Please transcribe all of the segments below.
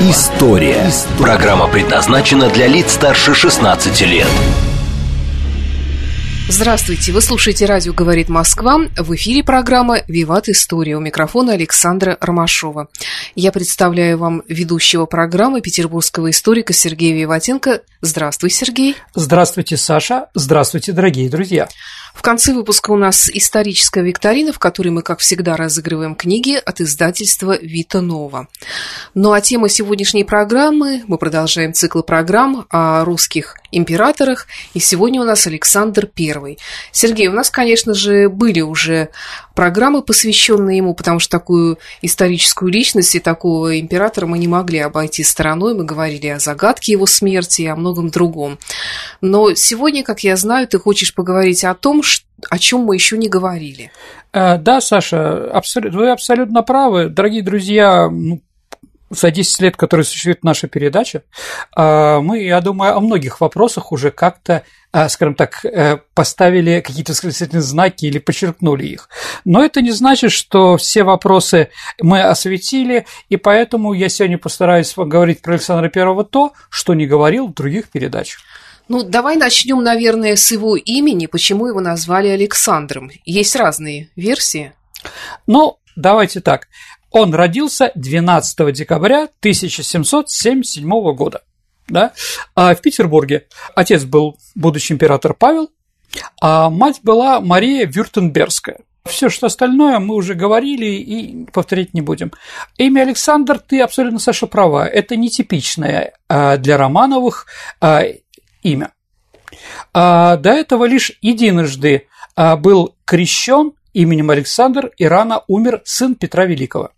История». Программа предназначена для лиц старше 16 лет. Здравствуйте, вы слушаете «Радио говорит Москва». В эфире программа «Виват История». У микрофона Александра Ромашова. Я представляю вам ведущего программы петербургского историка Сергея Виватенко. Здравствуй, Сергей. Здравствуйте, Саша. Здравствуйте, дорогие друзья. В конце выпуска у нас историческая викторина, в которой мы, как всегда, разыгрываем книги от издательства «Вита Нова». Ну а тема сегодняшней программы, мы продолжаем цикл программ о русских императорах, и сегодня у нас Александр I. Сергей, у нас, конечно же, были уже программы, посвященные ему, потому что такую историческую личность и такого императора мы не могли обойти стороной. Мы говорили о загадке его смерти и о многом другом. Но сегодня, как я знаю, ты хочешь поговорить о том, о чем мы еще не говорили. Э, да, Саша, вы абсолютно правы. Дорогие друзья, ну, за 10 лет, которые существует наша передача, э, мы, я думаю, о многих вопросах уже как-то, э, скажем так, поставили какие-то восклицательные знаки или подчеркнули их. Но это не значит, что все вопросы мы осветили, и поэтому я сегодня постараюсь говорить про Александра Первого то, что не говорил в других передачах. Ну, давай начнем, наверное, с его имени, почему его назвали Александром. Есть разные версии. Ну, давайте так. Он родился 12 декабря 1777 года да, а в Петербурге. Отец был будущий император Павел, а мать была Мария Вюртенбергская. Все, что остальное мы уже говорили и повторять не будем. Имя Александр, ты абсолютно, Саша, права. Это нетипичное а, для Романовых а, имя. А до этого лишь единожды а, был крещен именем Александр и рано умер сын Петра Великого.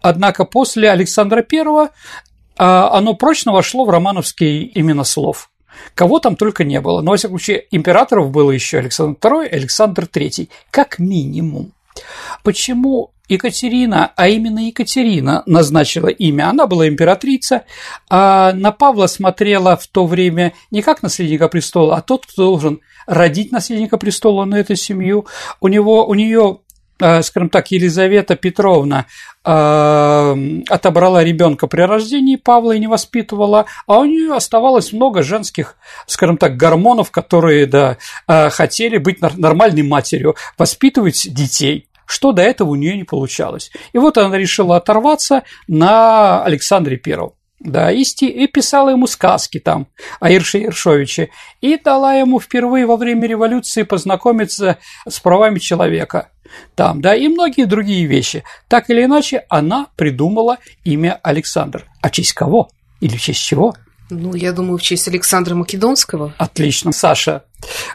Однако после Александра I а, оно прочно вошло в романовский именослов. Кого там только не было. Но, во всяком случае, императоров было еще Александр II Александр III, как минимум. Почему Екатерина, а именно Екатерина назначила имя. Она была императрица, а на Павла смотрела в то время не как наследника престола, а тот, кто должен родить наследника престола на эту семью. У него, у нее э, скажем так, Елизавета Петровна э, отобрала ребенка при рождении Павла и не воспитывала, а у нее оставалось много женских, скажем так, гормонов, которые да, э, хотели быть нормальной матерью, воспитывать детей что до этого у нее не получалось. И вот она решила оторваться на Александре Первом. Да, и, сти, и писала ему сказки там о Ирше Ершовиче, и дала ему впервые во время революции познакомиться с правами человека там, да, и многие другие вещи. Так или иначе, она придумала имя Александр. А честь кого? Или в честь чего? Ну, я думаю, в честь Александра Македонского. Отлично, Саша.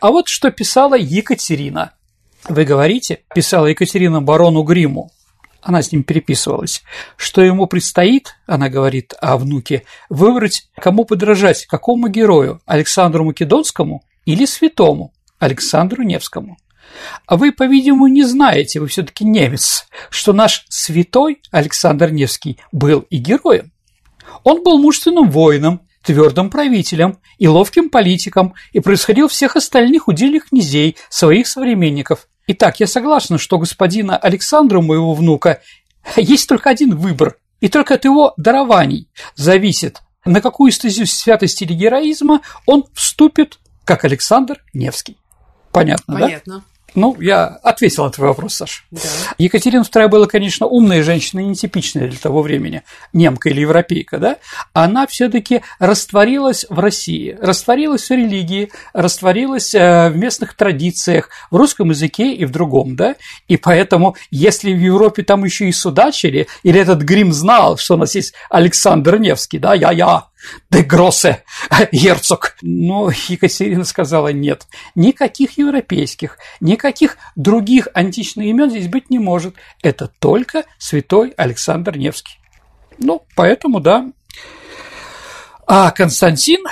А вот что писала Екатерина. Вы говорите, писала Екатерина барону Гриму, она с ним переписывалась, что ему предстоит, она говорит о внуке, выбрать, кому подражать, какому герою, Александру Македонскому или святому Александру Невскому. А вы, по-видимому, не знаете, вы все таки немец, что наш святой Александр Невский был и героем. Он был мужественным воином, твердым правителем и ловким политиком и происходил всех остальных удельных князей, своих современников. Итак, я согласна, что господина Александра, моего внука, есть только один выбор, и только от его дарований зависит, на какую стезю святости или героизма он вступит, как Александр Невский. Понятно, Понятно. да? Ну, я ответил на твой вопрос, Саш. Да. Екатерина II была, конечно, умная женщина, нетипичная для того времени, немка или европейка, да? Она все таки растворилась в России, растворилась в религии, растворилась э, в местных традициях, в русском языке и в другом, да? И поэтому, если в Европе там еще и судачили, или этот Грим знал, что у нас есть Александр Невский, да, я-я, де Гроссе, герцог. Но Екатерина сказала нет. Никаких европейских, никаких других античных имен здесь быть не может. Это только святой Александр Невский. Ну, поэтому, да. А Константин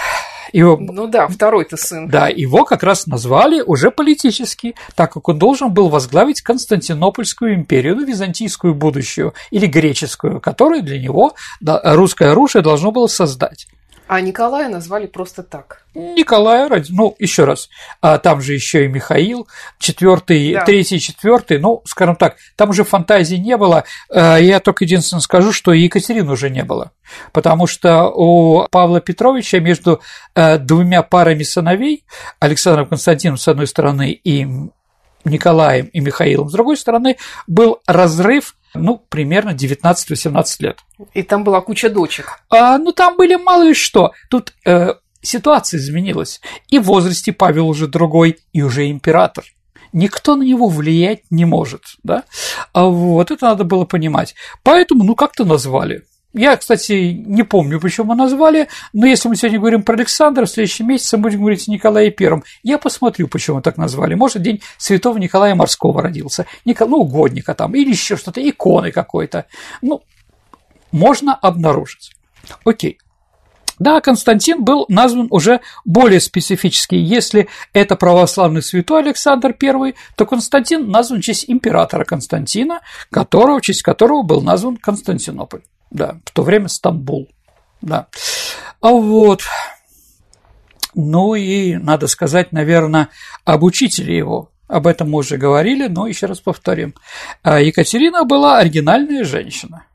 Его, ну да, второй-то сын. Да, его как раз назвали уже политически, так как он должен был возглавить Константинопольскую империю, ну, византийскую будущую или греческую, которую для него русское оружие должно было создать. А Николая назвали просто так. Николая, ну, еще раз, а там же еще и Михаил, четвертый, да. третий, четвертый, ну, скажем так, там уже фантазии не было. А, я только единственное скажу, что Екатерины уже не было, потому что у Павла Петровича между э, двумя парами сыновей, Александром Константином с одной стороны и Николаем и Михаилом с другой стороны, был разрыв ну, примерно 19-18 лет. И там была куча дочек. А, ну, там были мало ли что. Тут э, ситуация изменилась. И в возрасте Павел уже другой, и уже император. Никто на него влиять не может, да? А вот это надо было понимать. Поэтому, ну, как-то назвали. Я, кстати, не помню, почему назвали, но если мы сегодня говорим про Александра, в следующем месяце будем говорить о Николае Первом. Я посмотрю, почему так назвали. Может, день святого Николая Морского родился, Никол... ну, угодника там, или еще что-то, иконы какой-то. Ну, можно обнаружить. Окей. Да, Константин был назван уже более специфически. Если это православный святой Александр I, то Константин назван в честь императора Константина, которого, в честь которого был назван Константинополь да, в то время Стамбул, да. А вот, ну и надо сказать, наверное, об учителе его. Об этом мы уже говорили, но еще раз повторим. А Екатерина была оригинальная женщина.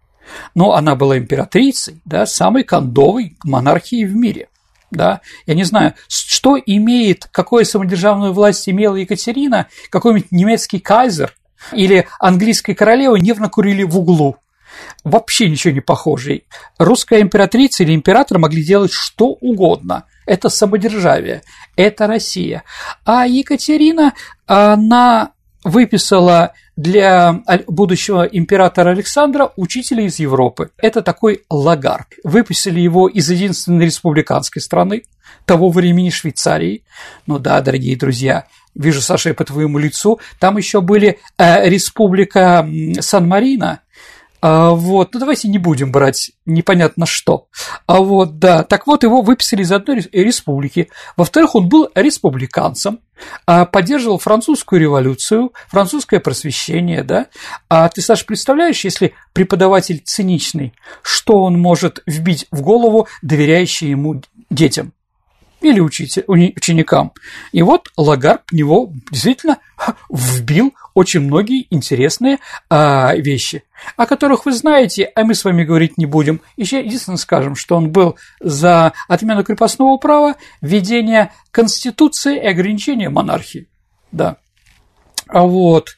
Но она была императрицей, да, самой кондовой монархии в мире. Да, я не знаю, что имеет, какую самодержавную власть имела Екатерина, какой-нибудь немецкий кайзер или английская королева нервно курили в углу вообще ничего не похожий. Русская императрица или император могли делать что угодно. Это самодержавие, это Россия. А Екатерина, она выписала для будущего императора Александра учителя из Европы. Это такой лагар. Выписали его из единственной республиканской страны того времени Швейцарии. Ну да, дорогие друзья, вижу, Саша, по твоему лицу, там еще были э, республика Сан-Марино, а, вот, ну давайте не будем брать непонятно что. А вот, да, так вот его выписали из одной республики. Во-вторых, он был республиканцем, а поддерживал французскую революцию, французское просвещение, да. А ты, Саша, представляешь, если преподаватель циничный, что он может вбить в голову доверяющие ему детям? Или учитель, ученикам. И вот Лагарб в него действительно вбил очень многие интересные а, вещи, о которых вы знаете, а мы с вами говорить не будем. Еще единственное скажем, что он был за отмену крепостного права, введение конституции и ограничение монархии. Да. А вот.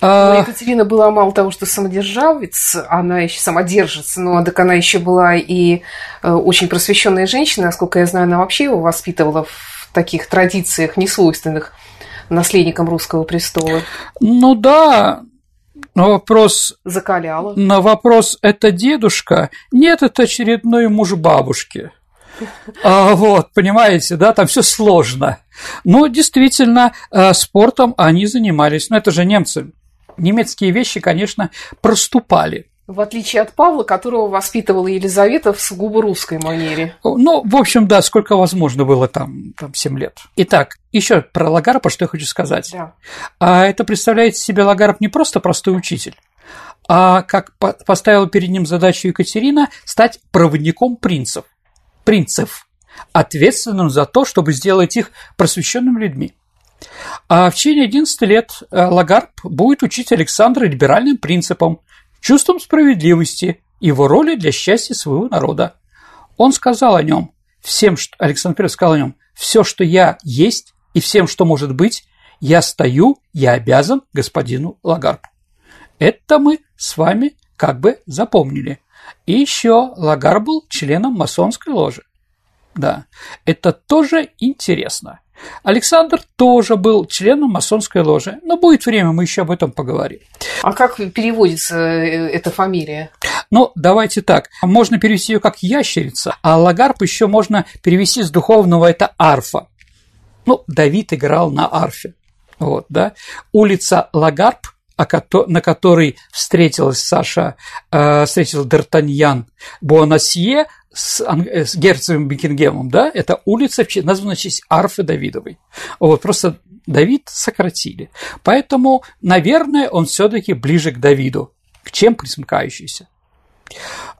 А... Екатерина была мало того, что самодержавец, она еще самодержится, но так она еще была и э, очень просвещенная женщина, насколько я знаю, она вообще его воспитывала в таких традициях, несвойственных наследникам русского престола. Ну да, но вопрос... Закаляла. На вопрос «это дедушка?» Нет, это очередной муж бабушки. А, вот, понимаете, да, там все сложно. Но действительно, э, спортом они занимались. Но это же немцы немецкие вещи, конечно, проступали. В отличие от Павла, которого воспитывала Елизавета в сугубо русской манере. Ну, в общем, да, сколько возможно было там, там 7 лет. Итак, еще про Лагарпа, что я хочу сказать. Да. А это представляет себе Лагарп не просто простой учитель, а как поставила перед ним задачу Екатерина стать проводником принцев. Принцев, ответственным за то, чтобы сделать их просвещенными людьми. А в течение 11 лет э, Лагарб будет учить Александра либеральным принципам, чувством справедливости, его роли для счастья своего народа. Он сказал о нем, всем, что Александр I сказал о нем, все, что я есть и всем, что может быть, я стою, я обязан господину Лагарбу. Это мы с вами как бы запомнили. И еще Лагарп был членом масонской ложи. Да, это тоже интересно. Александр тоже был членом масонской ложи, но будет время, мы еще об этом поговорим. А как переводится э, эта фамилия? Ну, давайте так. Можно перевести ее как ящерица, а Лагарп еще можно перевести с духовного это арфа. Ну, Давид играл на арфе. Вот, да. Улица Лагарп на которой встретилась Саша, э, встретил Д'Артаньян Бонасье с, с герцогом Бекингемом, да, это улица, названа в честь Арфы Давидовой. Вот, просто Давид сократили. Поэтому, наверное, он все таки ближе к Давиду, чем присмыкающийся.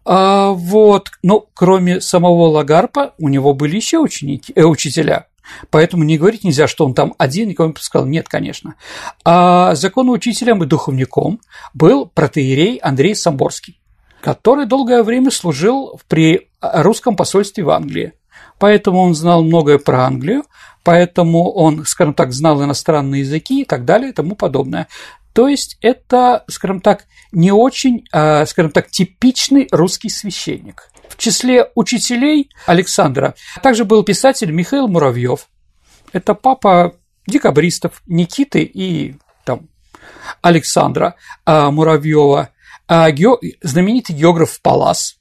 А, вот, ну, кроме самого Лагарпа, у него были еще ученики, э, учителя. Поэтому не говорить нельзя, что он там один, никого не пускал. Нет, конечно. А законоучителем и духовником был протеерей Андрей Самборский, который долгое время служил при русском посольстве в Англии. Поэтому он знал многое про Англию, поэтому он, скажем так, знал иностранные языки и так далее и тому подобное. То есть это, скажем так, не очень, а, скажем так, типичный русский священник. В числе учителей Александра также был писатель Михаил Муравьев. Это папа декабристов Никиты и там, Александра а, Муравьева, а, знаменитый географ Палас,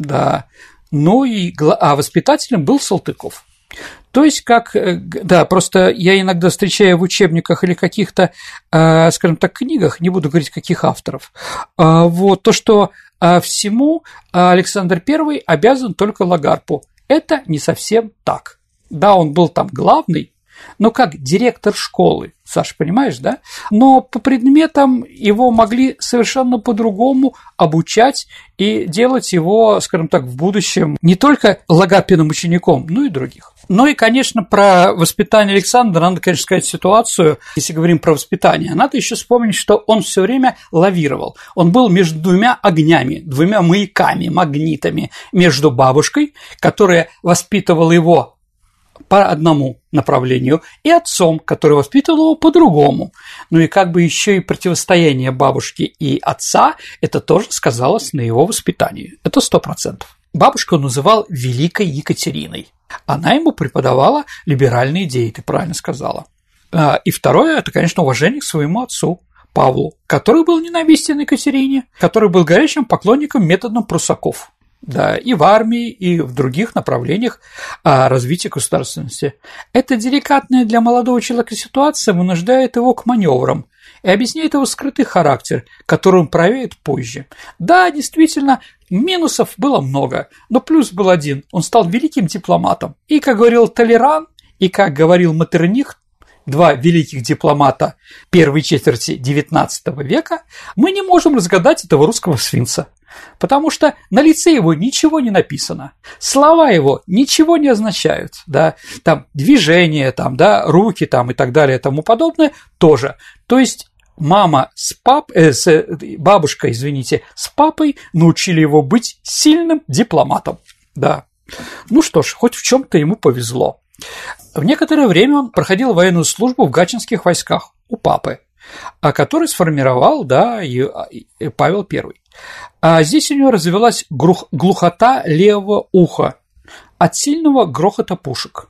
да, ну и а воспитателем был Салтыков. То есть, как, э, да, просто я иногда встречаю в учебниках или каких-то, э, скажем так, книгах, не буду говорить, каких авторов, э, вот, то, что всему Александр I обязан только Лагарпу. Это не совсем так. Да, он был там главный, но как директор школы, Саша, понимаешь, да? Но по предметам его могли совершенно по-другому обучать и делать его, скажем так, в будущем не только логопедным учеником, но и других. Ну и, конечно, про воспитание Александра надо, конечно, сказать ситуацию, если говорим про воспитание. Надо еще вспомнить, что он все время лавировал. Он был между двумя огнями, двумя маяками, магнитами, между бабушкой, которая воспитывала его по одному направлению, и отцом, который воспитывал его по другому. Ну и как бы еще и противостояние бабушки и отца, это тоже сказалось на его воспитании. Это сто процентов. Бабушку он называл Великой Екатериной. Она ему преподавала либеральные идеи, ты правильно сказала. А, и второе – это, конечно, уважение к своему отцу, Павлу, который был ненавистен Екатерине, который был горячим поклонником методом прусаков да, и в армии, и в других направлениях а, развития государственности. Эта деликатная для молодого человека ситуация вынуждает его к маневрам и объясняет его скрытый характер, который он проявит позже. Да, действительно, минусов было много, но плюс был один – он стал великим дипломатом. И, как говорил Толеран, и, как говорил Матерних, два великих дипломата первой четверти XIX века, мы не можем разгадать этого русского свинца потому что на лице его ничего не написано, слова его ничего не означают, да, там движения, там, да, руки там и так далее тому подобное тоже. То есть мама с пап, э, с, э, бабушка, извините, с папой научили его быть сильным дипломатом, да. Ну что ж, хоть в чем-то ему повезло. В некоторое время он проходил военную службу в гатчинских войсках у папы, а который сформировал, да, Павел I. А здесь у него развелась глухота левого уха от сильного грохота пушек.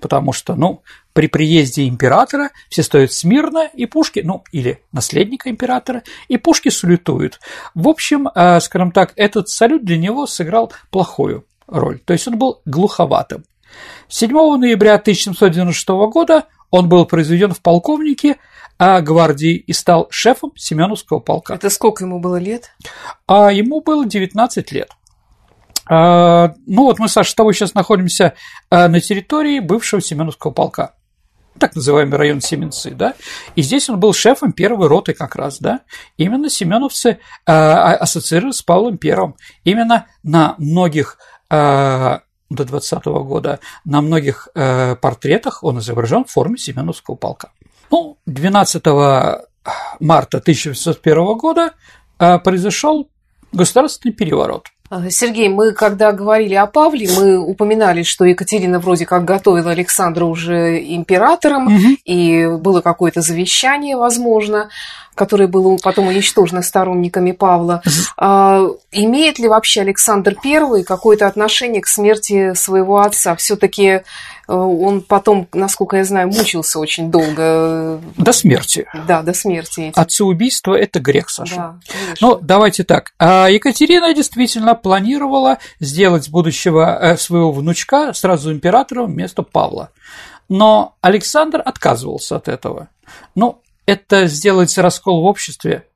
Потому что, ну, при приезде императора все стоят смирно, и пушки, ну, или наследника императора, и пушки салютуют. В общем, а, скажем так, этот салют для него сыграл плохую роль. То есть он был глуховатым. 7 ноября 1796 года он был произведен в полковнике а гвардии и стал шефом Семеновского полка. Это сколько ему было лет? А ему было 19 лет. А, ну вот мы, Саша, с тобой сейчас находимся а, на территории бывшего Семеновского полка так называемый район Семенцы, да, и здесь он был шефом первой роты как раз, да, именно семеновцы э, ассоциировались с Павлом Первым, именно на многих э, до 20 -го года на многих э, портретах он изображен в форме Семеновского полка. Ну, 12 марта 1901 года э, произошел государственный переворот. Сергей, мы когда говорили о Павле, мы упоминали, что Екатерина вроде как готовила Александра уже императором, угу. и было какое-то завещание, возможно, которое было потом уничтожено сторонниками Павла. А, имеет ли вообще Александр I какое-то отношение к смерти своего отца? Все-таки Э, он потом, насколько я знаю, мучился очень долго. До смерти. Да, до смерти. Отцеубийство – это грех, Саша. Да, Ну, давайте так. А Екатерина действительно планировала сделать будущего э, своего внучка сразу императором вместо Павла. Но Александр отказывался от этого. Ну, это сделать раскол в обществе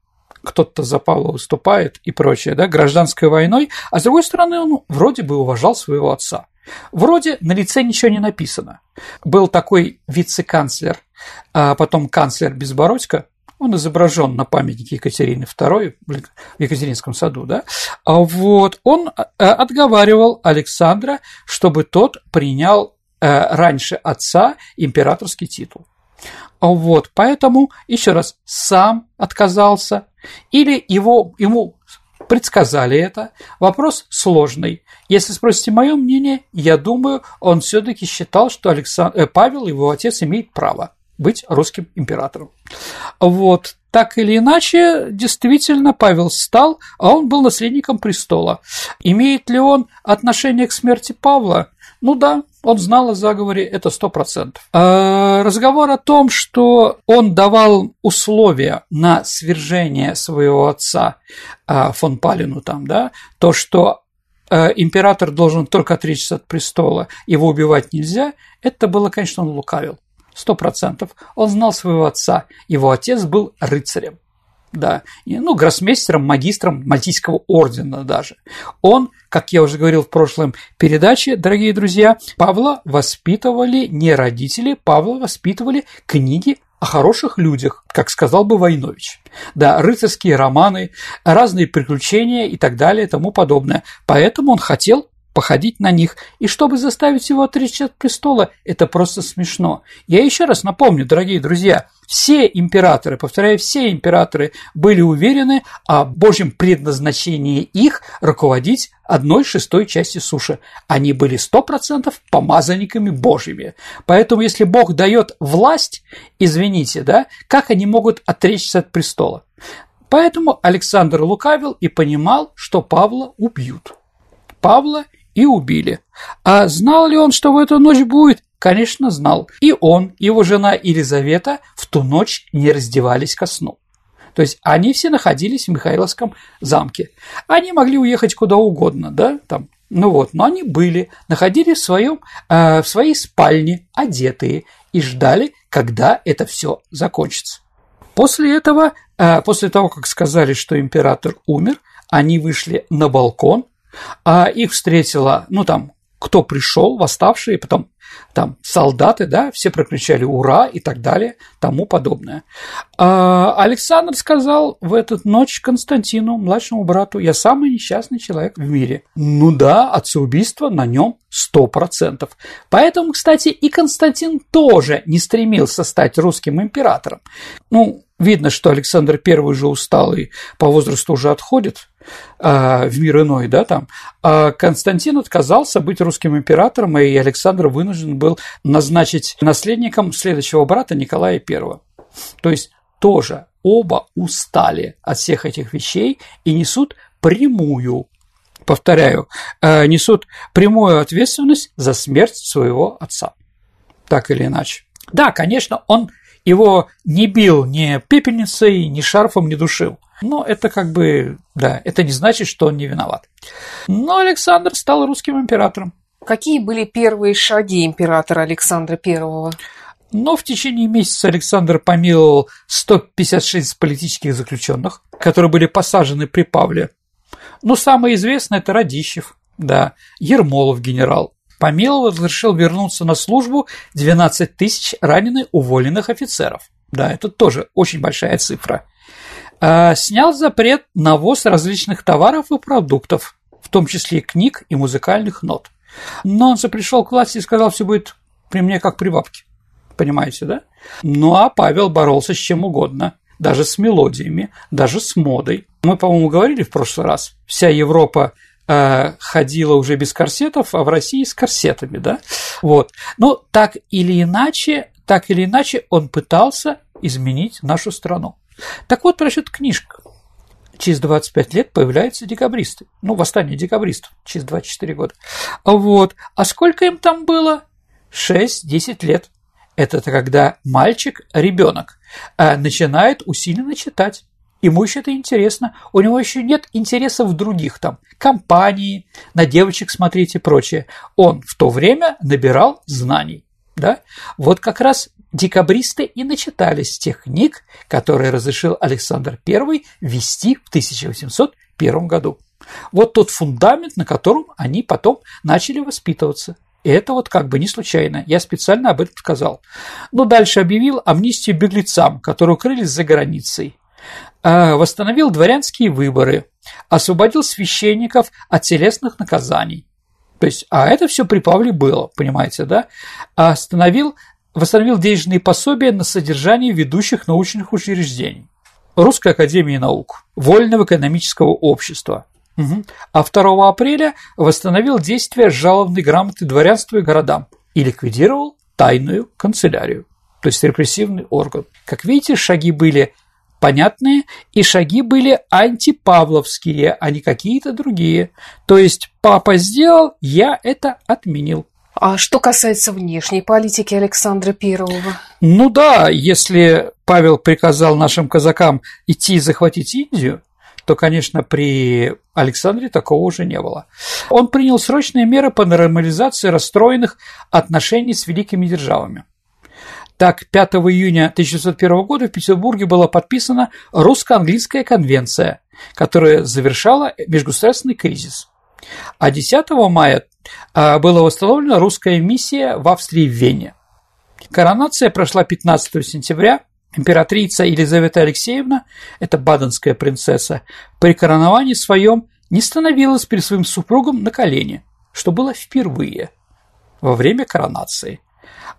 кто-то за Павла выступает и прочее, да, гражданской войной, а с другой стороны, он вроде бы уважал своего отца. Вроде на лице ничего не написано. Был такой вице-канцлер, а потом канцлер Безбородько, он изображен на памятнике Екатерины II в Екатеринском саду, да, а вот он э, отговаривал Александра, чтобы тот принял э, раньше отца императорский титул. Вот, поэтому, еще раз, сам отказался, или его, ему предсказали это. Вопрос сложный. Если спросите мое мнение, я думаю, он все-таки считал, что Александр, э, Павел, его отец, имеет право быть русским императором. Вот. Так или иначе, действительно, Павел стал, а он был наследником престола. Имеет ли он отношение к смерти Павла? Ну да, он знал о заговоре, это сто процентов. А разговор о том, что он давал условия на свержение своего отца а, фон Палину там, да, то, что а, император должен только отречься от престола, его убивать нельзя, это было, конечно, он лукавил сто процентов. Он знал своего отца. Его отец был рыцарем. Да, ну, гроссмейстером, магистром Мальтийского ордена даже. Он, как я уже говорил в прошлом передаче, дорогие друзья, Павла воспитывали не родители, Павла воспитывали книги о хороших людях, как сказал бы Войнович. Да, рыцарские романы, разные приключения и так далее и тому подобное. Поэтому он хотел походить на них, и чтобы заставить его отречься от престола, это просто смешно. Я еще раз напомню, дорогие друзья, все императоры, повторяю, все императоры были уверены о Божьем предназначении их руководить одной шестой части суши. Они были сто процентов помазанниками Божьими. Поэтому, если Бог дает власть, извините, да, как они могут отречься от престола? Поэтому Александр лукавил и понимал, что Павла убьют. Павла и убили. А знал ли он, что в эту ночь будет? Конечно, знал. И он, его жена Елизавета в ту ночь не раздевались ко сну. То есть они все находились в Михайловском замке. Они могли уехать куда угодно, да, там, ну вот, но они были, находились в, своем, э, в своей спальне, одетые, и ждали, когда это все закончится. После этого, э, после того, как сказали, что император умер, они вышли на балкон, а их встретила, ну там, кто пришел, восставшие, потом там солдаты, да, все прокричали «Ура!» и так далее, тому подобное. А Александр сказал в эту ночь Константину, младшему брату, «Я самый несчастный человек в мире». Ну да, отцеубийство на нем сто процентов. Поэтому, кстати, и Константин тоже не стремился стать русским императором. Ну, видно, что Александр I уже устал и по возрасту уже отходит, а, в мир иной, да, там, а Константин отказался быть русским императором, и Александр вынужден был назначить наследником следующего брата Николая I. То есть тоже оба устали от всех этих вещей и несут прямую, повторяю, э, несут прямую ответственность за смерть своего отца. Так или иначе. Да, конечно, он его не бил ни пепельницей, ни шарфом, не душил. Но это как бы, да, это не значит, что он не виноват. Но Александр стал русским императором. Какие были первые шаги императора Александра I? Но в течение месяца Александр помиловал 156 политических заключенных, которые были посажены при Павле. Но самое известное – это Радищев, да, Ермолов генерал. Помиловал разрешил вернуться на службу 12 тысяч раненых уволенных офицеров. Да, это тоже очень большая цифра. А, снял запрет на ввоз различных товаров и продуктов, в том числе книг и музыкальных нот. Но он же пришел к власти и сказал, все будет при мне как при бабке. Понимаете, да? Ну а Павел боролся с чем угодно, даже с мелодиями, даже с модой. Мы, по-моему, говорили в прошлый раз, вся Европа ходила уже без корсетов, а в России с корсетами, да? Вот. Но так или иначе, так или иначе он пытался изменить нашу страну. Так вот, просчет книжка. Через 25 лет появляются декабристы. Ну, восстание декабристов через 24 года. Вот. А сколько им там было? 6-10 лет. Это когда мальчик, ребенок, э, начинает усиленно читать. Ему еще это интересно. У него еще нет интересов других там, компании, на девочек смотреть и прочее. Он в то время набирал знаний. Да? Вот как раз декабристы и начитались тех книг, которые разрешил Александр I вести в 1801 году. Вот тот фундамент, на котором они потом начали воспитываться. И это вот как бы не случайно. Я специально об этом сказал. Но дальше объявил амнистию беглецам, которые укрылись за границей. А, восстановил дворянские выборы. Освободил священников от телесных наказаний. То есть, а это все при Павле было, понимаете, да? Остановил, восстановил денежные пособия на содержание ведущих научных учреждений. Русской академии наук, Вольного экономического общества, Угу. А 2 апреля восстановил действие жалобной грамоты дворянству и городам и ликвидировал тайную канцелярию, то есть репрессивный орган. Как видите, шаги были понятные, и шаги были антипавловские, а не какие-то другие. То есть папа сделал, я это отменил. А что касается внешней политики Александра Первого? Ну да, если Павел приказал нашим казакам идти и захватить Индию, то, конечно, при Александре такого уже не было. Он принял срочные меры по нормализации расстроенных отношений с великими державами. Так, 5 июня 1901 года в Петербурге была подписана русско-английская конвенция, которая завершала межгосударственный кризис. А 10 мая а, была восстановлена русская миссия в Австрии в Вене. Коронация прошла 15 сентября Императрица Елизавета Алексеевна, это баденская принцесса, при короновании своем не становилась перед своим супругом на колени, что было впервые во время коронации,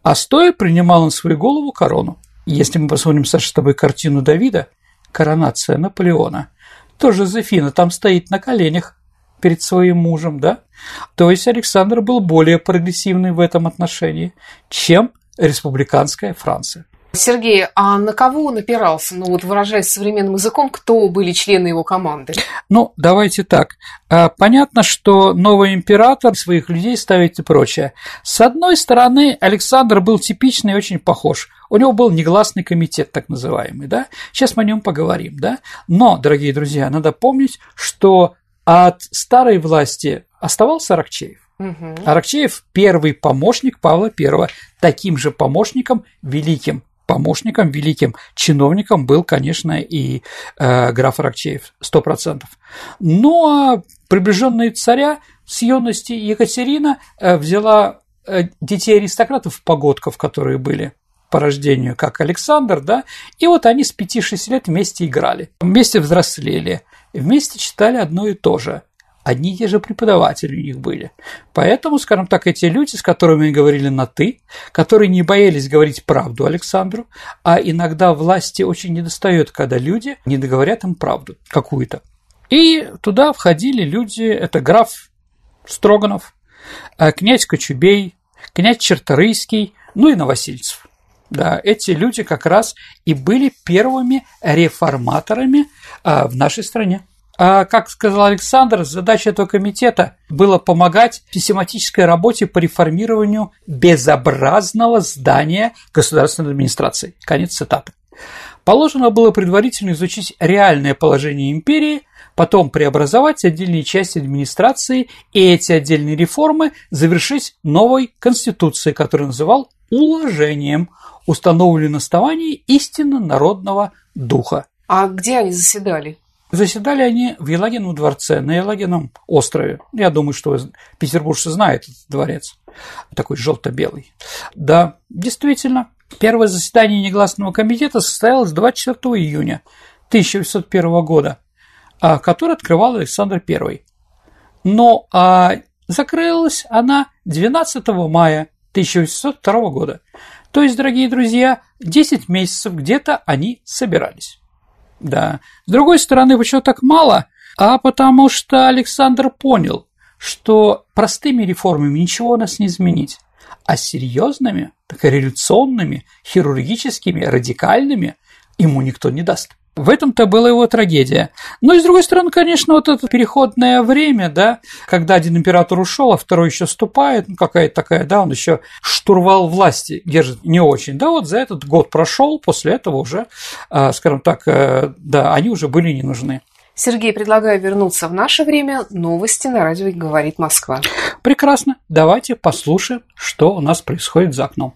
а стоя принимала на свою голову корону. Если мы посмотрим, Саша, с тобой картину Давида, коронация Наполеона, то Жозефина там стоит на коленях перед своим мужем, да? То есть Александр был более прогрессивный в этом отношении, чем республиканская Франция. Сергей, а на кого он опирался? Ну вот выражаясь современным языком, кто были члены его команды? Ну, давайте так. А, понятно, что новый император своих людей ставит и прочее. С одной стороны, Александр был типичный и очень похож. У него был негласный комитет, так называемый, да? Сейчас мы о нем поговорим, да? Но, дорогие друзья, надо помнить, что от старой власти оставался Аракчеев. Угу. Аракчеев – первый помощник Павла I, таким же помощником великим помощником, великим чиновником был, конечно, и э, граф сто процентов. Ну, а приближенные царя с юности Екатерина э, взяла э, детей аристократов, погодков, которые были по рождению, как Александр, да, и вот они с 5-6 лет вместе играли, вместе взрослели, вместе читали одно и то же – одни и те же преподаватели у них были. Поэтому, скажем так, эти люди, с которыми мы говорили на «ты», которые не боялись говорить правду Александру, а иногда власти очень недостает, когда люди не договорят им правду какую-то. И туда входили люди, это граф Строганов, э, князь Кочубей, князь Черторийский, ну и Новосильцев. Да, эти люди как раз и были первыми реформаторами э, в нашей стране. А, как сказал Александр, задача этого комитета была помогать систематической работе по реформированию безобразного здания государственной администрации. Конец цитаты. Положено было предварительно изучить реальное положение империи, потом преобразовать отдельные части администрации и эти отдельные реформы завершить новой конституцией, которую называл уложением, установленным на основании истинно народного духа. А где они заседали? Заседали они в Елагином дворце, на Елагином острове. Я думаю, что петербуржцы знают этот дворец, такой желто-белый. Да, действительно, первое заседание негласного комитета состоялось 24 июня 1801 года, а, который открывал Александр I. Но а, закрылась она 12 мая 1802 года. То есть, дорогие друзья, 10 месяцев где-то они собирались. Да. С другой стороны, почему так мало? А потому что Александр понял, что простыми реформами ничего у нас не изменить, а серьезными, так революционными, хирургическими, радикальными ему никто не даст. В этом-то была его трагедия. Но и с другой стороны, конечно, вот это переходное время, да, когда один император ушел, а второй еще вступает, ну какая-то такая, да, он еще штурвал власти держит не очень. Да, вот за этот год прошел, после этого уже, а, скажем так, э, да, они уже были не нужны. Сергей, предлагаю вернуться в наше время. Новости на радио «Говорит Москва». Прекрасно. Давайте послушаем, что у нас происходит за окном.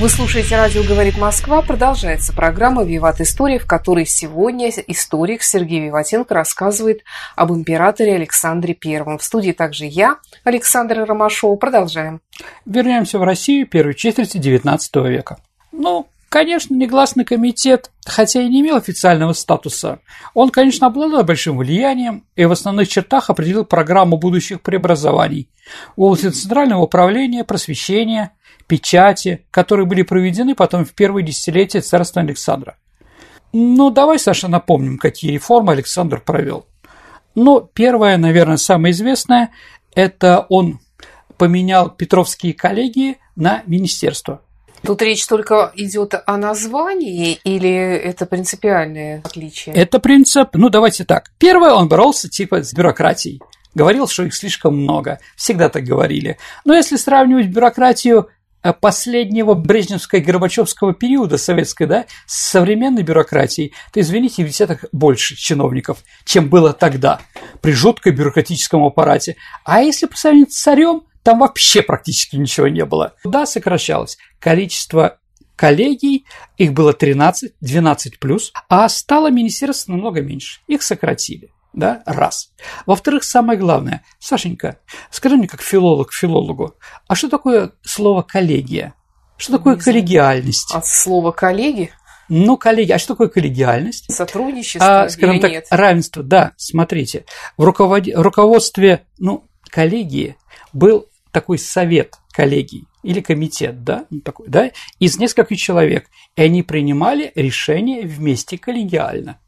Вы слушаете «Радио говорит Москва». Продолжается программа «Виват История», в которой сегодня историк Сергей Виватенко рассказывает об императоре Александре Первом. В студии также я, Александра Ромашова. Продолжаем. Вернемся в Россию первой четверти XIX века. Ну, Конечно, негласный комитет, хотя и не имел официального статуса, он, конечно, обладал большим влиянием и в основных чертах определил программу будущих преобразований в области центрального управления, просвещения, печати, которые были проведены потом в первые десятилетия царства Александра. Ну, давай, Саша, напомним, какие реформы Александр провел. Ну, первое, наверное, самое известное, это он поменял Петровские коллегии на министерство. Тут речь только идет о названии или это принципиальное отличие? Это принцип, ну давайте так. Первое, он боролся типа с бюрократией. Говорил, что их слишком много. Всегда так говорили. Но если сравнивать бюрократию последнего брежневско-горбачевского периода советской, да, современной бюрократией, то, извините, в десяток больше чиновников, чем было тогда при жуткой бюрократическом аппарате. А если по сравнению с царем, там вообще практически ничего не было. Да, сокращалось. Количество коллегий, их было 13, 12 плюс, а стало министерство намного меньше. Их сократили да, раз. Во-вторых, самое главное, Сашенька, скажи мне как филолог филологу, а что такое слово коллегия? Что такое Не коллегиальность? От слова коллеги? Ну, коллеги, а что такое коллегиальность? Сотрудничество а, скажем или так, нет? равенство, да, смотрите. В руковод... руководстве, ну, коллегии был такой совет коллегий или комитет, да, ну, такой, да, из нескольких человек, и они принимали решения вместе коллегиально.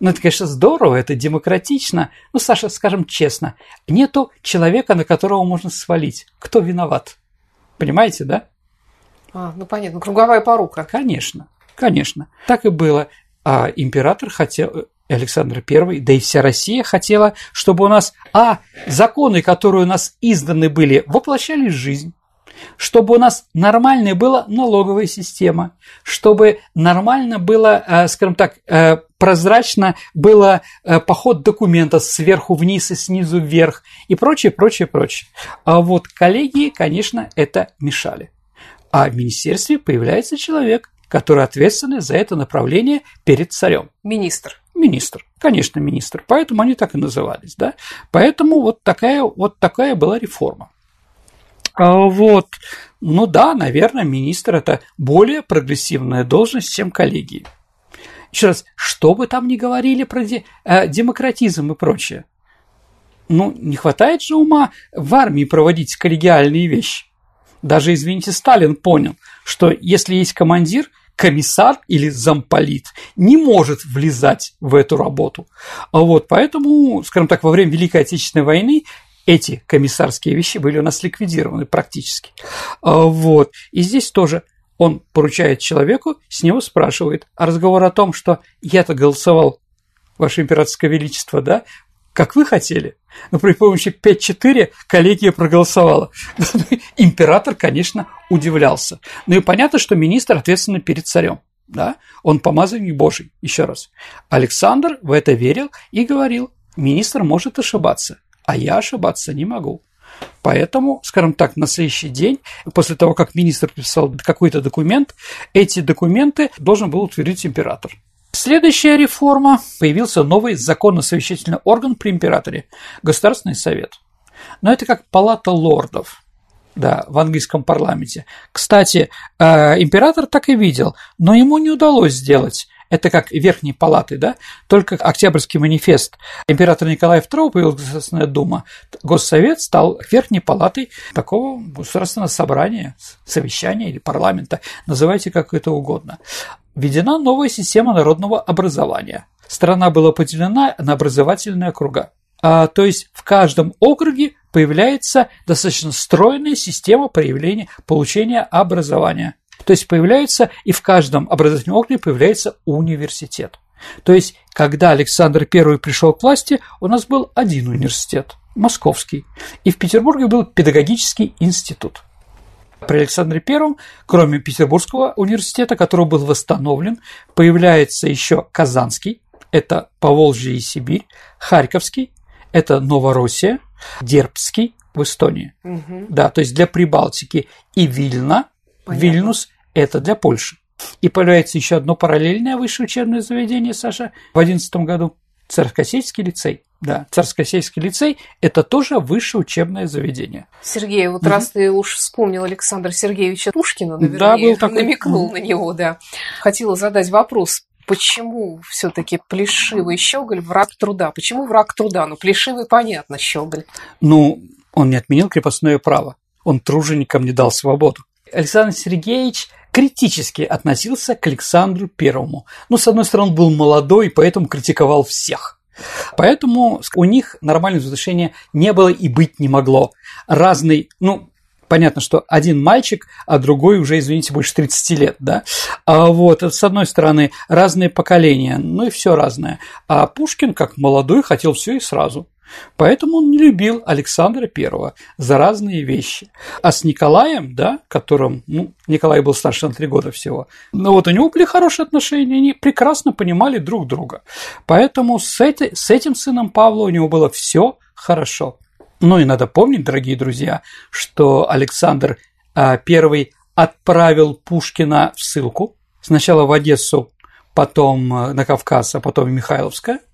Ну, это, конечно, здорово, это демократично. Ну, Саша, скажем честно, нету человека, на которого можно свалить. Кто виноват? Понимаете, да? А, ну понятно, круговая порука. Конечно, конечно. Так и было. А император хотел, Александр I, да и вся Россия хотела, чтобы у нас, а, законы, которые у нас изданы были, воплощались в жизнь чтобы у нас нормальная была налоговая система, чтобы нормально было, э, скажем так, э, прозрачно было э, поход документа сверху вниз и снизу вверх и прочее, прочее, прочее. А вот коллегии, конечно, это мешали. А в министерстве появляется человек, который ответственный за это направление перед царем. Министр. Министр, конечно, министр. Поэтому они так и назывались, да. Поэтому вот такая, вот такая была реформа. А вот, ну да, наверное, министр – это более прогрессивная должность, чем коллегии. Еще раз, что бы там ни говорили про де, э, демократизм и прочее, ну, не хватает же ума в армии проводить коллегиальные вещи. Даже, извините, Сталин понял, что если есть командир, комиссар или замполит не может влезать в эту работу. А вот поэтому, скажем так, во время Великой Отечественной войны эти комиссарские вещи были у нас ликвидированы практически. А, вот. И здесь тоже он поручает человеку, с него спрашивает. А разговор о том, что я-то голосовал, Ваше Императорское Величество, да, как вы хотели, но при помощи 5-4 коллегия проголосовала. Император, конечно, удивлялся. Ну и понятно, что министр ответственный перед царем. Да? Он помазанник Божий, еще раз. Александр в это верил и говорил, министр может ошибаться а я ошибаться не могу. Поэтому, скажем так, на следующий день, после того, как министр писал какой-то документ, эти документы должен был утвердить император. Следующая реформа. Появился новый законно-совещательный орган при императоре – Государственный совет. Но это как палата лордов да, в английском парламенте. Кстати, э, император так и видел, но ему не удалось сделать это как верхней палаты, да, только Октябрьский манифест императора Николая II появилась Государственная Дума, Госсовет стал верхней палатой такого государственного собрания, совещания или парламента, называйте как это угодно. Введена новая система народного образования. Страна была поделена на образовательные округа. А, то есть в каждом округе появляется достаточно стройная система проявления, получения образования. То есть появляется, и в каждом образовательном округе появляется университет. То есть, когда Александр I пришел к власти, у нас был один университет – московский, и в Петербурге был педагогический институт. При Александре Первом, кроме Петербургского университета, который был восстановлен, появляется еще Казанский, это Поволжье и Сибирь, Харьковский, это Новороссия, Дербский в Эстонии. Угу. Да, то есть для Прибалтики и Вильна, Понятно. Вильнюс – это для Польши. И появляется еще одно параллельное высшее учебное заведение, Саша, в 2011 году – Царскосельский лицей. Да, Царскосельский лицей – это тоже высшее учебное заведение. Сергей, вот mm раз ты уж вспомнил Александра Сергеевича Пушкина, наверное, да, был такой... намекнул на него, да. Хотела задать вопрос, почему все-таки плешивый щеголь враг труда? Почему враг труда? Ну, плешивый, понятно, щеголь. Ну, он не отменил крепостное право. Он труженикам не дал свободу. Александр Сергеевич критически относился к Александру Первому. Ну, с одной стороны, он был молодой, поэтому критиковал всех. Поэтому у них нормального взаимоотношения не было и быть не могло. Разный, ну, понятно, что один мальчик, а другой уже, извините, больше 30 лет, да. А вот, с одной стороны, разные поколения, ну и все разное. А Пушкин, как молодой, хотел все и сразу. Поэтому он не любил Александра I за разные вещи. А с Николаем, да, которым, ну, Николай был старше на три года всего, но вот у него были хорошие отношения, они прекрасно понимали друг друга. Поэтому с, эти, с этим сыном Павла у него было все хорошо. Ну и надо помнить, дорогие друзья, что Александр I а, отправил Пушкина в ссылку, сначала в Одессу, потом э, на Кавказ, а потом в Михайловское –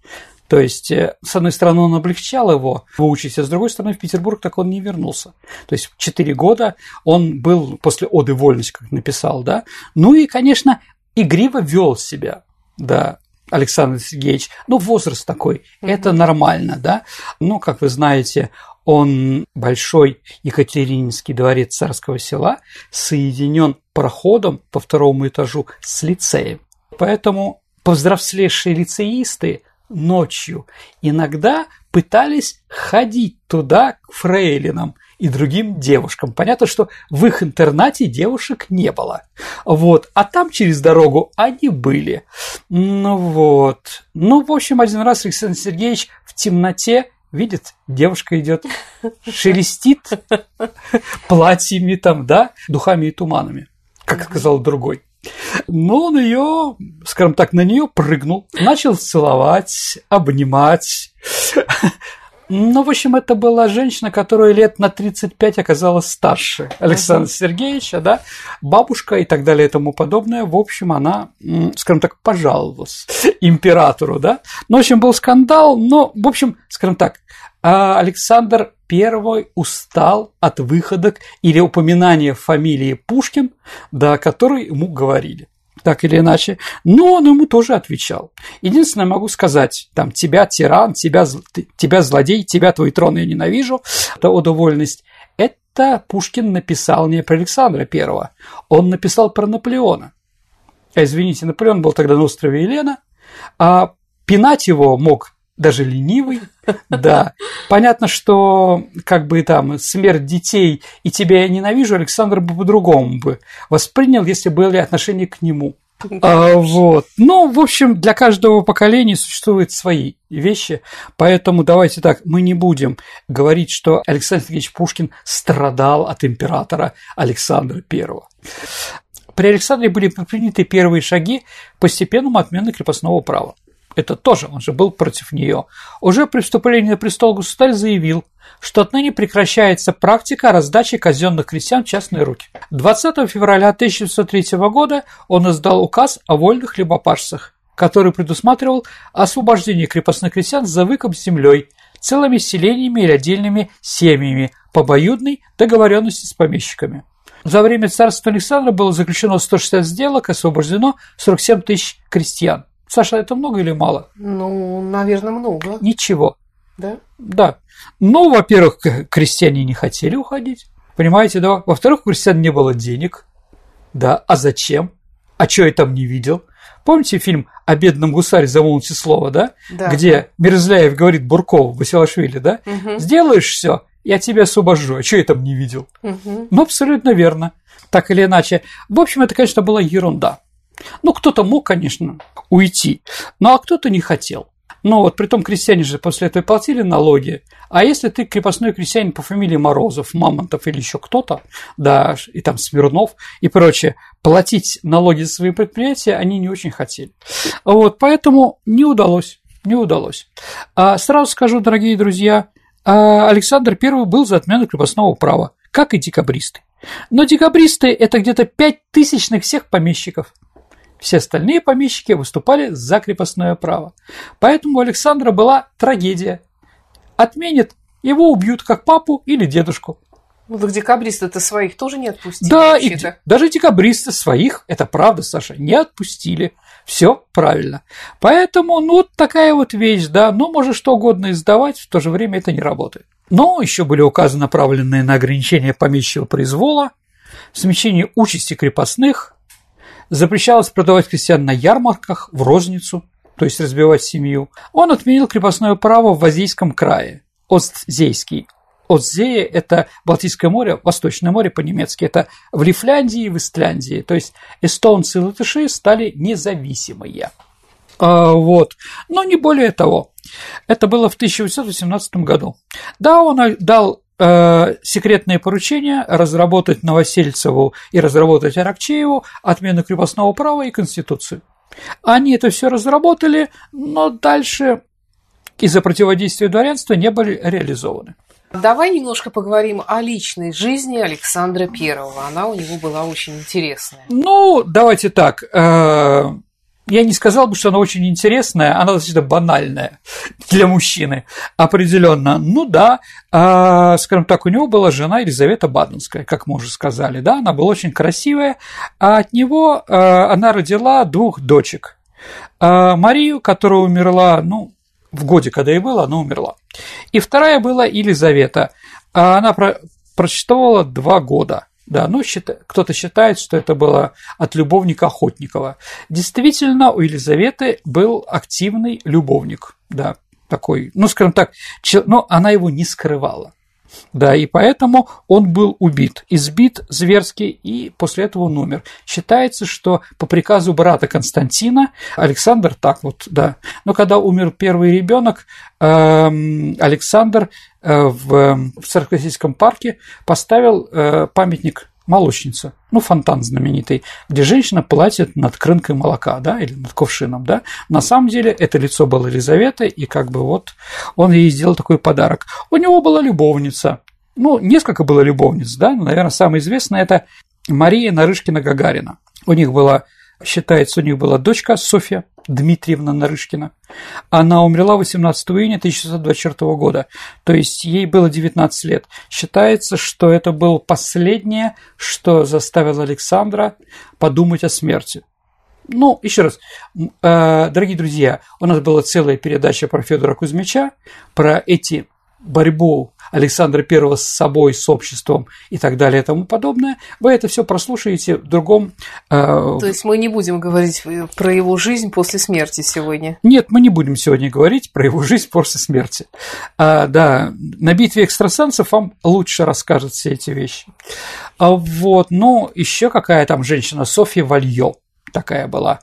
то есть, э, с одной стороны, он облегчал его выучить, а с другой стороны, в Петербург так он не вернулся. То есть, четыре года он был после «Оды вольность», как написал, да. Ну и, конечно, игриво вел себя, да, Александр Сергеевич. Ну, возраст такой, mm-hmm. это нормально, да. Ну, как вы знаете, он большой Екатерининский дворец царского села соединен проходом по второму этажу с лицеем. Поэтому повзрослевшие лицеисты ночью иногда пытались ходить туда к фрейлинам и другим девушкам. Понятно, что в их интернате девушек не было. Вот. А там через дорогу они были. Ну вот. Ну, в общем, один раз Александр Сергеевич в темноте видит, девушка идет, шелестит платьями там, да, духами и туманами, как сказал другой. Но он ее, скажем так, на нее прыгнул, начал целовать, обнимать. Ну, в общем, это была женщина, которая лет на 35 оказалась старше Александра uh-huh. Сергеевича, да, бабушка и так далее и тому подобное. В общем, она, скажем так, пожаловалась императору, да. Ну, в общем, был скандал, но, в общем, скажем так, а Александр I устал от выходок или упоминания фамилии Пушкин, да, которые ему говорили так или иначе, но он ему тоже отвечал. Единственное, могу сказать, там, тебя тиран, тебя, тебя злодей, тебя твой трон я ненавижу, это удовольность. Это Пушкин написал не про Александра Первого, он написал про Наполеона. А, извините, Наполеон был тогда на острове Елена, а пинать его мог даже ленивый, да. Понятно, что как бы там смерть детей и тебя я ненавижу, Александр бы по-другому бы воспринял, если были отношения к нему. А, вот. Ну, в общем, для каждого поколения существуют свои вещи, поэтому давайте так, мы не будем говорить, что Александр Сергеевич Пушкин страдал от императора Александра I. При Александре были предприняты первые шаги к постепенному отмены крепостного права это тоже, он же был против нее, уже при вступлении на престол государь заявил, что отныне прекращается практика раздачи казенных крестьян в частные руки. 20 февраля 1903 года он издал указ о вольных хлебопашцах, который предусматривал освобождение крепостных крестьян за выкуп землей, целыми селениями или отдельными семьями по обоюдной договоренности с помещиками. За время царства Александра было заключено 160 сделок, освобождено 47 тысяч крестьян. Саша, это много или мало? Ну, наверное, много. Ничего. Да? Да. Ну, во-первых, крестьяне не хотели уходить. Понимаете, да? Во-вторых, у крестьян не было денег. Да, а зачем? А что я там не видел? Помните фильм о бедном гусаре замолвите слово, да? да? Где Мерзляев говорит Буркову, Василашвили, да? Угу. Сделаешь все, я тебя освобожу. А что я там не видел? Угу. Ну, абсолютно верно. Так или иначе. В общем, это, конечно, была ерунда. Ну, кто-то мог, конечно, уйти, ну а кто-то не хотел. Ну вот, при том крестьяне же после этого платили налоги. А если ты крепостной крестьянин по фамилии Морозов, Мамонтов или еще кто-то, да, и там Смирнов и прочее, платить налоги за свои предприятия они не очень хотели. Вот, поэтому не удалось, не удалось. А сразу скажу, дорогие друзья, а Александр I был за отмену крепостного права, как и декабристы. Но декабристы – это где-то пять тысячных всех помещиков. Все остальные помещики выступали за крепостное право. Поэтому у Александра была трагедия. Отменят, его убьют как папу или дедушку. Ну, так декабристы-то своих тоже не отпустили. Да, и даже декабристы своих, это правда, Саша, не отпустили. Все правильно. Поэтому, ну, вот такая вот вещь, да, ну, может что угодно издавать, в то же время это не работает. Но еще были указы, направленные на ограничение помещичьего произвола, смещение участи крепостных, запрещалось продавать крестьян на ярмарках, в розницу, то есть разбивать семью. Он отменил крепостное право в Вазийском крае, Остзейский. Остзея – это Балтийское море, Восточное море по-немецки, это в Лифляндии и в Истляндии, то есть эстонцы и латыши стали независимые. А, вот. Но не более того. Это было в 1818 году. Да, он дал секретное поручение разработать Новосельцеву и разработать Аракчееву отмену крепостного права и Конституцию. Они это все разработали, но дальше из-за противодействия дворянства не были реализованы. Давай немножко поговорим о личной жизни Александра Первого. Она у него была очень интересная. Ну, давайте так. Я не сказал бы, что она очень интересная, она достаточно банальная для мужчины, определенно. Ну да, э, скажем так, у него была жена Елизавета Баденская, как мы уже сказали, да, она была очень красивая, а от него э, она родила двух дочек. Э, Марию, которая умерла, ну, в годе, когда ей было, она умерла. И вторая была Елизавета. Она про прочитывала два года. Да, ну, счит... кто-то считает, что это было от любовника Охотникова. Действительно, у Елизаветы был активный любовник, да, такой, ну, скажем так, но она его не скрывала. Да, и поэтому он был убит, избит зверски, и после этого он умер. Считается, что по приказу брата Константина Александр так вот, да. Но когда умер первый ребенок, эм, Александр э, в Царскосельском парке поставил э, памятник молочница, ну, фонтан знаменитый, где женщина платит над крынкой молока, да, или над кувшином, да. На самом деле это лицо было Елизаветы, и как бы вот он ей сделал такой подарок. У него была любовница, ну, несколько было любовниц, да, но, наверное, самая известная – это Мария Нарышкина-Гагарина. У них была, считается, у них была дочка Софья Дмитриевна Нарышкина. Она умерла 18 июня 1924 года, то есть ей было 19 лет. Считается, что это было последнее, что заставило Александра подумать о смерти. Ну, еще раз, э, дорогие друзья, у нас была целая передача про Федора Кузьмича, про эти борьбу Александра I с собой, с обществом и так далее и тому подобное, вы это все прослушаете в другом... Э... То есть мы не будем говорить про его жизнь после смерти сегодня? Нет, мы не будем сегодня говорить про его жизнь после смерти. А, да, на битве экстрасенсов вам лучше расскажут все эти вещи. А, вот, ну, еще какая там женщина, Софья Вальё такая была.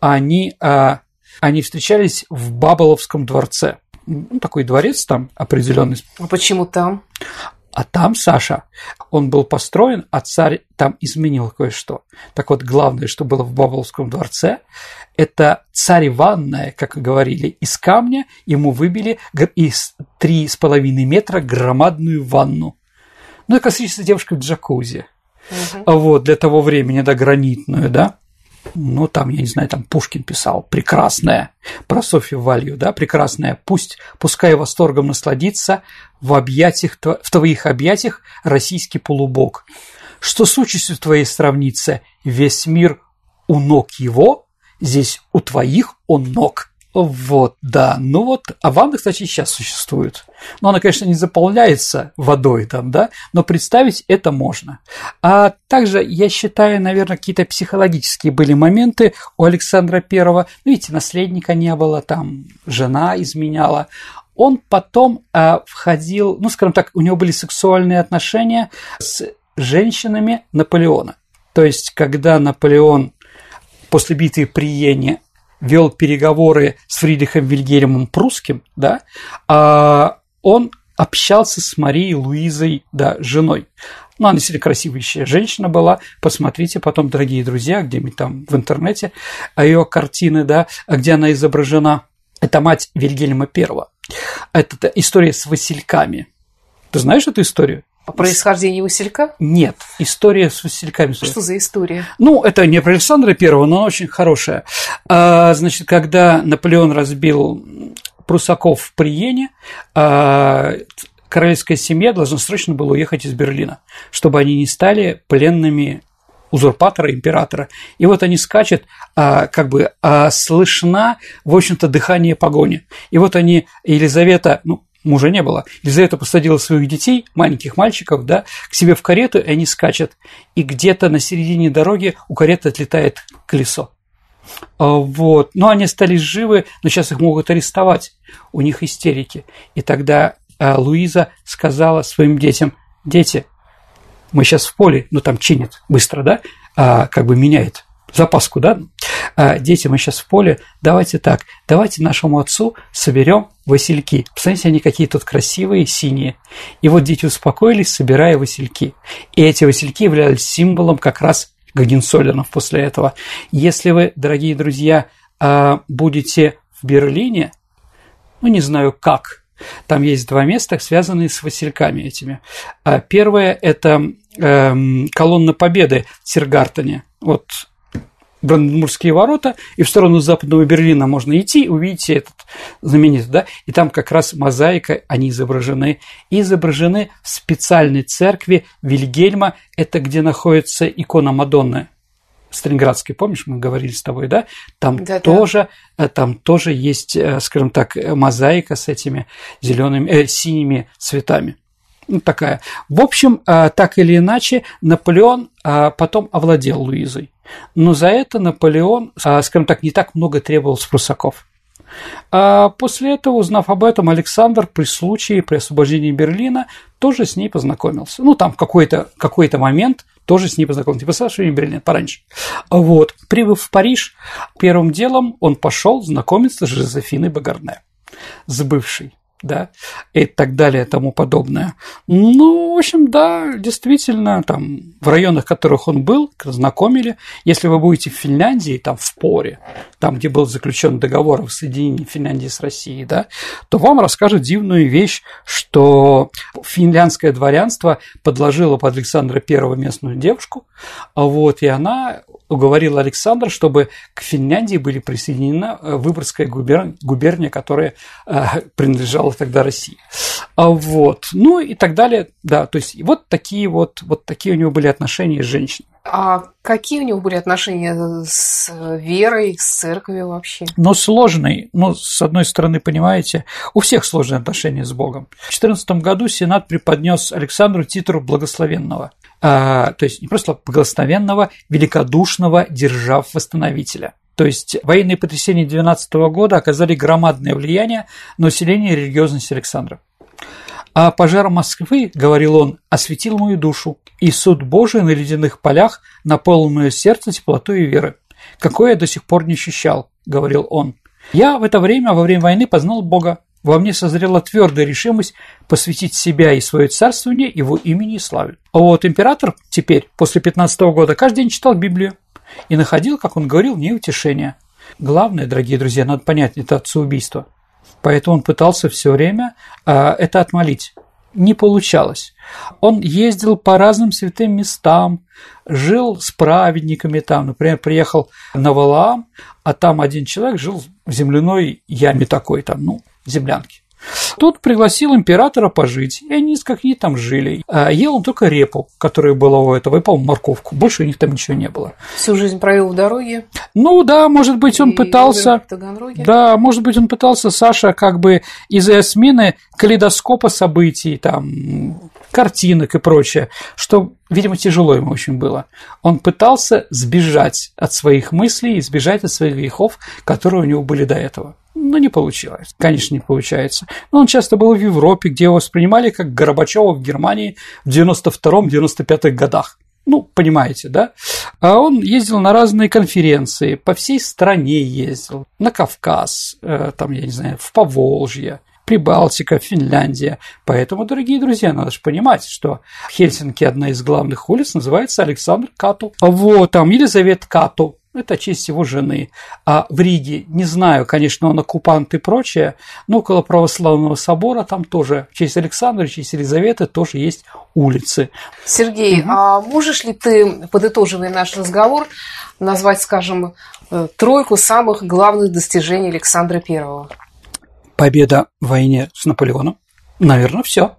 Они, а, они встречались в Баболовском дворце – ну, такой дворец там определенный. А почему там? А там, Саша, он был построен, а царь там изменил кое-что. Так вот, главное, что было в Баболском дворце, это царь ванная, как говорили, из камня ему выбили из три с половиной метра громадную ванну. Ну, это классическая девушка в джакузи. Угу. Вот, для того времени, да, гранитную, да ну, там, я не знаю, там Пушкин писал, прекрасная, про Софью Валью, да, прекрасная, пусть, пускай восторгом насладится в объятиях, в твоих объятиях российский полубог, что с участью твоей сравнится, весь мир у ног его, здесь у твоих он ног. Вот, да. Ну вот, а ванна, кстати, сейчас существует. Но она, конечно, не заполняется водой там, да, но представить это можно. А также, я считаю, наверное, какие-то психологические были моменты у Александра Первого. Ну, видите, наследника не было, там жена изменяла. Он потом э, входил, ну, скажем так, у него были сексуальные отношения с женщинами Наполеона. То есть, когда Наполеон после битвы при Йене вел переговоры с Фридрихом Вильгельмом Прусским, да, а он общался с Марией Луизой, да, женой. Ну, она действительно красивая женщина была. Посмотрите потом, дорогие друзья, где-нибудь там в интернете ее картины, да, где она изображена. Это мать Вильгельма I. Это история с васильками. Ты знаешь эту историю? О происхождении Василька? Нет, история с Васильками. Что за история? Ну, это не про Александра Первого, но очень хорошая. А, значит, когда Наполеон разбил прусаков в Приене, а, королевская семья должна срочно была уехать из Берлина, чтобы они не стали пленными узурпатора, императора. И вот они скачут, а, как бы а, слышна, в общем-то, дыхание погони. И вот они, Елизавета, ну, мужа не было. Елизавета посадила своих детей, маленьких мальчиков, да, к себе в карету, и они скачут. И где-то на середине дороги у кареты отлетает колесо. А, вот. Но они остались живы, но сейчас их могут арестовать. У них истерики. И тогда а, Луиза сказала своим детям, дети, мы сейчас в поле, ну там чинит быстро, да, а, как бы меняет запаску, да, а, дети, мы сейчас в поле, давайте так, давайте нашему отцу соберем васильки. Посмотрите, они какие тут красивые, синие. И вот дети успокоились, собирая васильки. И эти васильки являлись символом как раз Гагенсолернов после этого. Если вы, дорогие друзья, а, будете в Берлине, ну, не знаю как, там есть два места, связанные с васильками этими. А первое – это эм, колонна Победы в Тиргартене. Вот Бранденбургские ворота, и в сторону западного Берлина можно идти, увидите этот знаменитый, да, и там как раз мозаика, они изображены, изображены в специальной церкви Вильгельма, это где находится икона Мадонны, Сталинградской, помнишь, мы говорили с тобой, да? Там да, тоже, да. там тоже есть, э, скажем так, мозаика с этими зелеными, э, синими цветами ну, такая. В общем, а, так или иначе, Наполеон а, потом овладел Луизой. Но за это Наполеон, а, скажем так, не так много требовал с прусаков. А после этого, узнав об этом, Александр при случае, при освобождении Берлина, тоже с ней познакомился. Ну, там какой-то какой момент тоже с ней познакомился. Типа, освобождение Берлина, пораньше. Вот. Прибыв в Париж, первым делом он пошел знакомиться с Жозефиной Багарне, с бывшей да, и так далее, и тому подобное. Ну, в общем, да, действительно, там, в районах, в которых он был, знакомили. Если вы будете в Финляндии, там, в Поре, там, где был заключен договор о соединении Финляндии с Россией, да, то вам расскажут дивную вещь, что финляндское дворянство подложило под Александра I местную девушку, вот, и она уговорила Александра, чтобы к Финляндии были присоединена э, Выборгская губерния, губерния которая э, принадлежала тогда России. А вот, ну и так далее, да, то есть вот такие вот, вот такие у него были отношения с женщиной. А какие у него были отношения с верой, с церковью вообще? Ну, сложные. Ну, с одной стороны, понимаете, у всех сложные отношения с Богом. В 2014 году Сенат преподнес Александру титул благословенного. А, то есть не просто благословенного, великодушного держав-восстановителя. То есть военные потрясения 19 года оказали громадное влияние на усиление религиозности Александра. А пожар Москвы, говорил он, осветил мою душу, и суд Божий на ледяных полях наполнил мое сердце теплотой и верой. Какое я до сих пор не ощущал, говорил он. Я в это время, во время войны, познал Бога. Во мне созрела твердая решимость посвятить себя и свое царствование его имени и славе. А вот император теперь, после 15 -го года, каждый день читал Библию и находил, как он говорил, в ней утешение. Главное, дорогие друзья, надо понять, это отцеубийство. Поэтому он пытался все время а, это отмолить. Не получалось. Он ездил по разным святым местам, жил с праведниками там, например, приехал на Валаам, а там один человек жил в земляной яме такой там, ну, землянке. Тот пригласил императора пожить, и они как они там жили. А ел он только репу, которая была у этого, и, по-моему, морковку. Больше у них там ничего не было. Всю жизнь провел в дороге? Ну да, может быть, он и пытался... Да, может быть, он пытался, Саша, как бы из-за смены калейдоскопа событий, там, картинок и прочее, что, видимо, тяжело ему очень было. Он пытался сбежать от своих мыслей, и сбежать от своих грехов, которые у него были до этого. Но не получилось. Конечно, не получается. Но он часто был в Европе, где его воспринимали как Горбачева в Германии в 92-95 годах. Ну, понимаете, да? А он ездил на разные конференции, по всей стране ездил, на Кавказ, э, там, я не знаю, в Поволжье, Прибалтика, Финляндия. Поэтому, дорогие друзья, надо же понимать, что в Хельсинки одна из главных улиц называется Александр Кату. Вот, там Елизавета Кату, это честь его жены. А в Риге, не знаю, конечно, он оккупант и прочее, но около православного собора там тоже в честь Александра, в честь Елизаветы тоже есть улицы. Сергей, угу. а можешь ли ты, подытоживая наш разговор, назвать, скажем, э, тройку самых главных достижений Александра Первого? Победа в войне с Наполеоном. Наверное, все.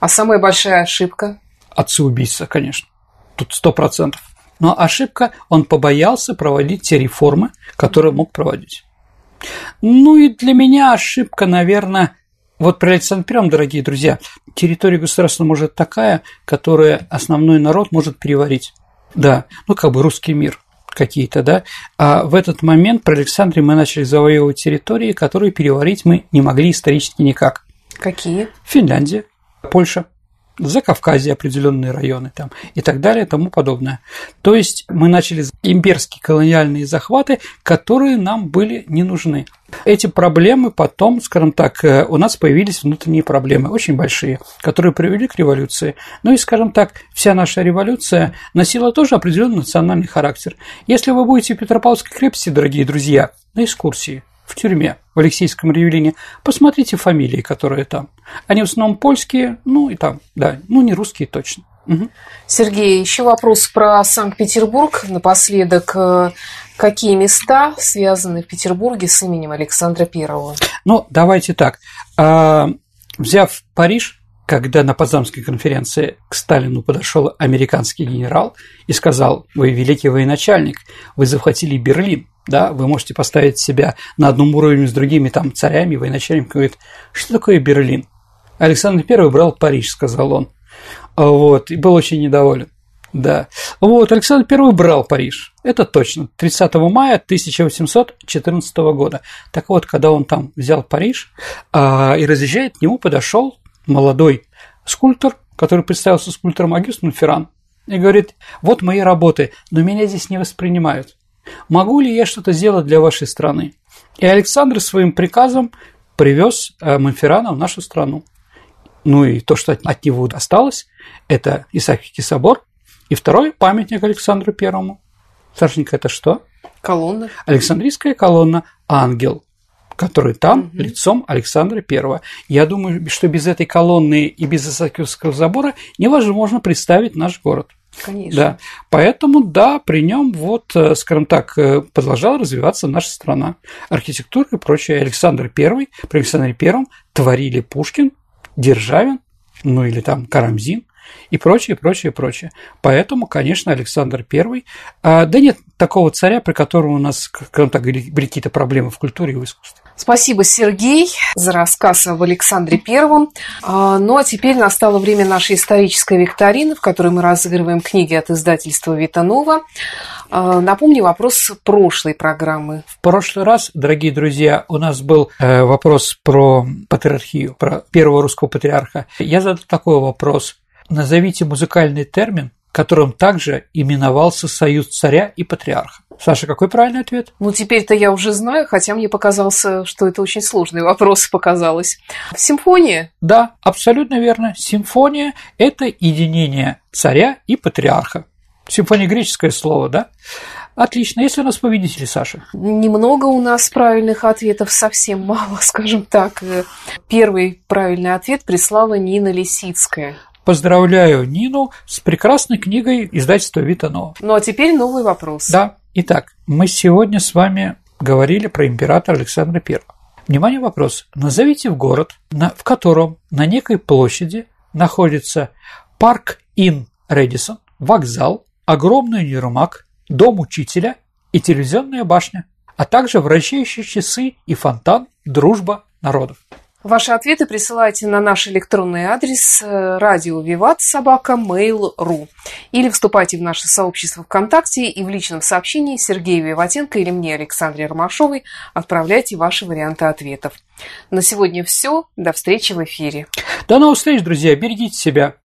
А самая большая ошибка? Отцы-убийца, конечно. Тут сто процентов. Но ошибка, он побоялся проводить те реформы, которые мог проводить. Ну и для меня ошибка, наверное, вот при Александре Первом, дорогие друзья, территория государства может такая, которая основной народ может переварить. Да, ну как бы русский мир какие-то, да. А в этот момент при Александре мы начали завоевывать территории, которые переварить мы не могли исторически никак. Какие? Финляндия, Польша, за Кавказе определенные районы там и так далее и тому подобное. То есть мы начали имперские колониальные захваты, которые нам были не нужны. Эти проблемы потом, скажем так, э, у нас появились внутренние проблемы, очень большие, которые привели к революции. Ну и, скажем так, вся наша революция носила тоже определенный национальный характер. Если вы будете в Петропавловской крепости, дорогие друзья, на экскурсии, в тюрьме в Алексейском Ревелине, посмотрите фамилии, которые там. Они в основном польские, ну и там, да, ну не русские точно. Угу. Сергей, еще вопрос про Санкт-Петербург. Напоследок, э, какие места связаны в Петербурге с именем Александра Первого? Ну, давайте так. А, взяв Париж, когда на Потсдамской конференции к Сталину подошел американский генерал и сказал, вы великий военачальник, вы захватили Берлин, да, вы можете поставить себя на одном уровне с другими там царями, военачальниками, говорит, что такое Берлин? Александр I брал Париж, сказал он. Вот, и был очень недоволен. Да. Вот, Александр I брал Париж. Это точно. 30 мая 1814 года. Так вот, когда он там взял Париж а, и разъезжает, к нему подошел молодой скульптор, который представился скульптором Агюст Монферран, и говорит, вот мои работы, но меня здесь не воспринимают. Могу ли я что-то сделать для вашей страны? И Александр своим приказом привез э, Монферрана в нашу страну. Ну и то, что от него осталось, это Исаакиевский собор и второй памятник Александру Первому. Сашенька, это что? Колонна. Александрийская колонна «Ангел» который там угу. лицом Александра I. Я думаю, что без этой колонны и без Исаакиевского забора невозможно представить наш город. Конечно. Да. Поэтому, да, при нем вот, э, скажем так, э, продолжала развиваться наша страна. Архитектура и прочее. Александр I, при Александре I творили Пушкин, Державин, ну или там Карамзин, и прочее, прочее, прочее. Поэтому, конечно, Александр I, а, да нет такого царя, при котором у нас, скажем так, были какие-то проблемы в культуре и в искусстве. Спасибо, Сергей, за рассказ об Александре Первом. А, ну а теперь настало время нашей исторической викторины, в которой мы разыгрываем книги от издательства Витанова. А, напомню вопрос прошлой программы. В прошлый раз, дорогие друзья, у нас был э, вопрос про патриархию, про первого русского патриарха. Я задал такой вопрос. Назовите музыкальный термин, которым также именовался союз царя и патриарха. Саша, какой правильный ответ? Ну, теперь-то я уже знаю, хотя мне показался, что это очень сложный вопрос показалось. Симфония? Да, абсолютно верно. Симфония – это единение царя и патриарха. Симфония – греческое слово, да? Отлично. Если у нас победители, Саша? Немного у нас правильных ответов, совсем мало, скажем так. Первый правильный ответ прислала Нина Лисицкая. Поздравляю Нину с прекрасной книгой издательства Витано. Ну а теперь новый вопрос. Да. Итак, мы сегодня с вами говорили про императора Александра I. Внимание, вопрос. Назовите в город, на, в котором на некой площади находится парк Ин Редисон, вокзал, огромный универмаг, дом учителя и телевизионная башня, а также вращающие часы и фонтан «Дружба народов». Ваши ответы присылайте на наш электронный адрес э, радио Виват собака mail.ru или вступайте в наше сообщество ВКонтакте и в личном сообщении Сергею Виватенко или мне, Александре Ромашовой, отправляйте ваши варианты ответов. На сегодня все. До встречи в эфире. До новых встреч, друзья. Берегите себя.